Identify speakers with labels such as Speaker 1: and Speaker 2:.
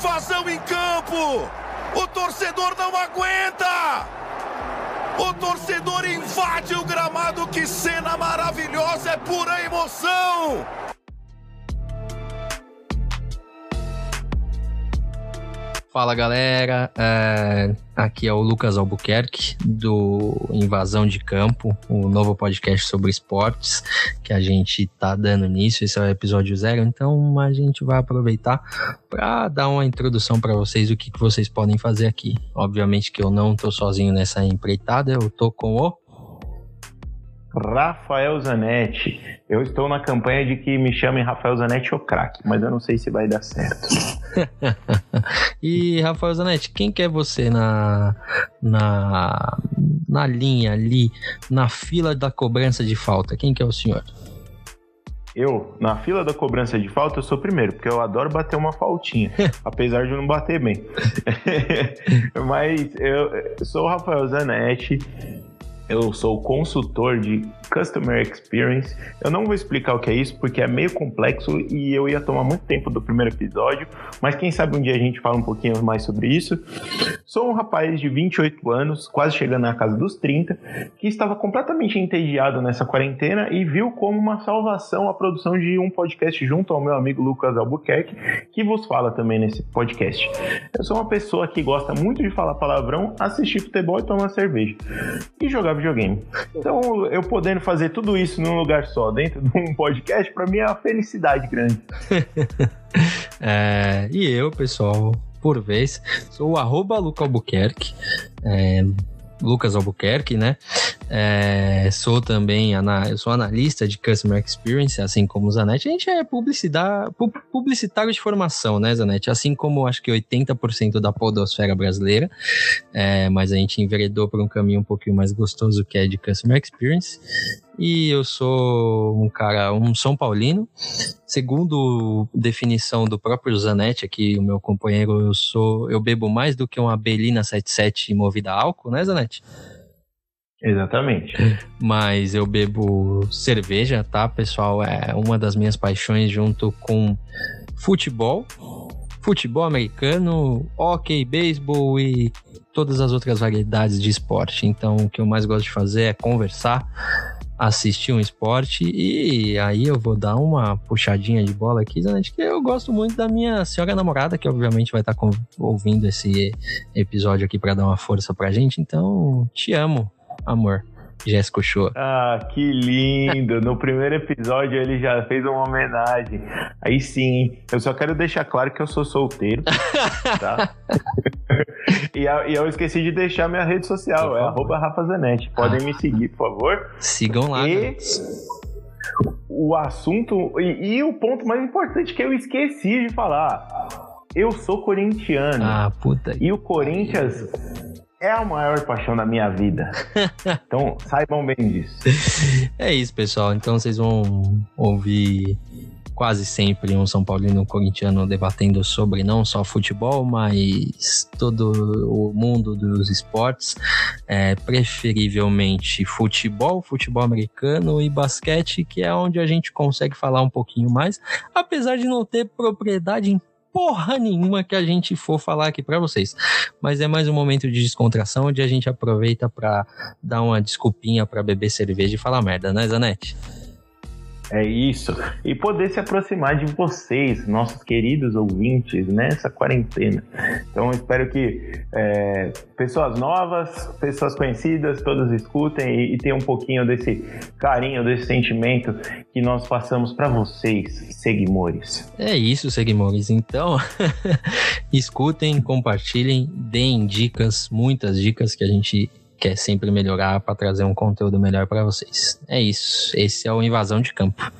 Speaker 1: invasão em campo! O torcedor não aguenta! O torcedor invade o gramado, que cena maravilhosa, é pura emoção!
Speaker 2: Fala galera, é, aqui é o Lucas Albuquerque do Invasão de Campo, o novo podcast sobre esportes que a gente tá dando nisso. Esse é o episódio zero, então a gente vai aproveitar para dar uma introdução para vocês do que, que vocês podem fazer aqui. Obviamente que eu não tô sozinho nessa empreitada, eu tô com o
Speaker 3: Rafael Zanetti. Eu estou na campanha de que me chamem Rafael Zanetti ou craque, mas eu não sei se vai dar certo.
Speaker 2: e Rafael Zanetti, quem quer você na, na, na linha ali, na fila da cobrança de falta? Quem que é o senhor?
Speaker 3: Eu, na fila da cobrança de falta, eu sou primeiro, porque eu adoro bater uma faltinha, apesar de não bater bem. Mas eu sou o Rafael Zanetti, eu sou consultor de Customer Experience. Eu não vou explicar o que é isso porque é meio complexo e eu ia tomar muito tempo do primeiro episódio, mas quem sabe um dia a gente fala um pouquinho mais sobre isso. Sou um rapaz de 28 anos, quase chegando na casa dos 30, que estava completamente entediado nessa quarentena e viu como uma salvação a produção de um podcast junto ao meu amigo Lucas Albuquerque, que vos fala também nesse podcast. Eu sou uma pessoa que gosta muito de falar palavrão, assistir futebol e tomar cerveja. E jogar videogame. Então, eu podendo fazer tudo isso num lugar só, dentro de um podcast, para mim é uma felicidade grande.
Speaker 2: é, e eu, pessoal, por vez, sou o arroba Luca Albuquerque. É, Lucas Albuquerque, né? É, sou também eu sou analista de Customer Experience, assim como o Zanetti. A gente é publicitário de formação, né, Zanetti? Assim como acho que 80% da podosfera brasileira, é, mas a gente enveredou por um caminho um pouquinho mais gostoso que é de Customer Experience. E eu sou um cara, um São Paulino. Segundo definição do próprio Zanetti, aqui, o meu companheiro, eu sou, eu bebo mais do que uma Belina 77 movida a álcool, né, Zanetti?
Speaker 3: Exatamente.
Speaker 2: Mas eu bebo cerveja, tá, pessoal? É uma das minhas paixões junto com futebol, futebol americano, hockey, beisebol e todas as outras variedades de esporte. Então, o que eu mais gosto de fazer é conversar, assistir um esporte e aí eu vou dar uma puxadinha de bola aqui, Zanetti, que eu gosto muito da minha senhora namorada, que obviamente vai estar ouvindo esse episódio aqui para dar uma força pra gente. Então, te amo amor. Jéssica Show.
Speaker 3: Ah, que lindo! No primeiro episódio ele já fez uma homenagem. Aí sim, eu só quero deixar claro que eu sou solteiro, tá? e, eu esqueci de deixar minha rede social, é arroba Rafa Zanetti. Podem ah. me seguir, por favor.
Speaker 2: Sigam lá.
Speaker 3: E o assunto, e, e o ponto mais importante que eu esqueci de falar. Eu sou corintiano.
Speaker 2: Ah, puta.
Speaker 3: E o Corinthians é a maior paixão da minha vida. então, saibam bem disso.
Speaker 2: É isso, pessoal. Então, vocês vão ouvir quase sempre um São Paulino um corintiano debatendo sobre não só futebol, mas todo o mundo dos esportes, é, preferivelmente futebol, futebol americano e basquete, que é onde a gente consegue falar um pouquinho mais, apesar de não ter propriedade em porra nenhuma que a gente for falar aqui para vocês. Mas é mais um momento de descontração onde a gente aproveita para dar uma desculpinha para beber cerveja e falar merda, né, Zanete?
Speaker 3: É isso. E poder se aproximar de vocês, nossos queridos ouvintes, nessa quarentena. Então, espero que é, pessoas novas, pessoas conhecidas, todas escutem e, e tenham um pouquinho desse carinho, desse sentimento que nós passamos para vocês, seguimores.
Speaker 2: É isso, seguimores. Então, escutem, compartilhem, deem dicas, muitas dicas que a gente quer sempre melhorar para trazer um conteúdo melhor para vocês. É isso. Esse é o Invasão de Campo.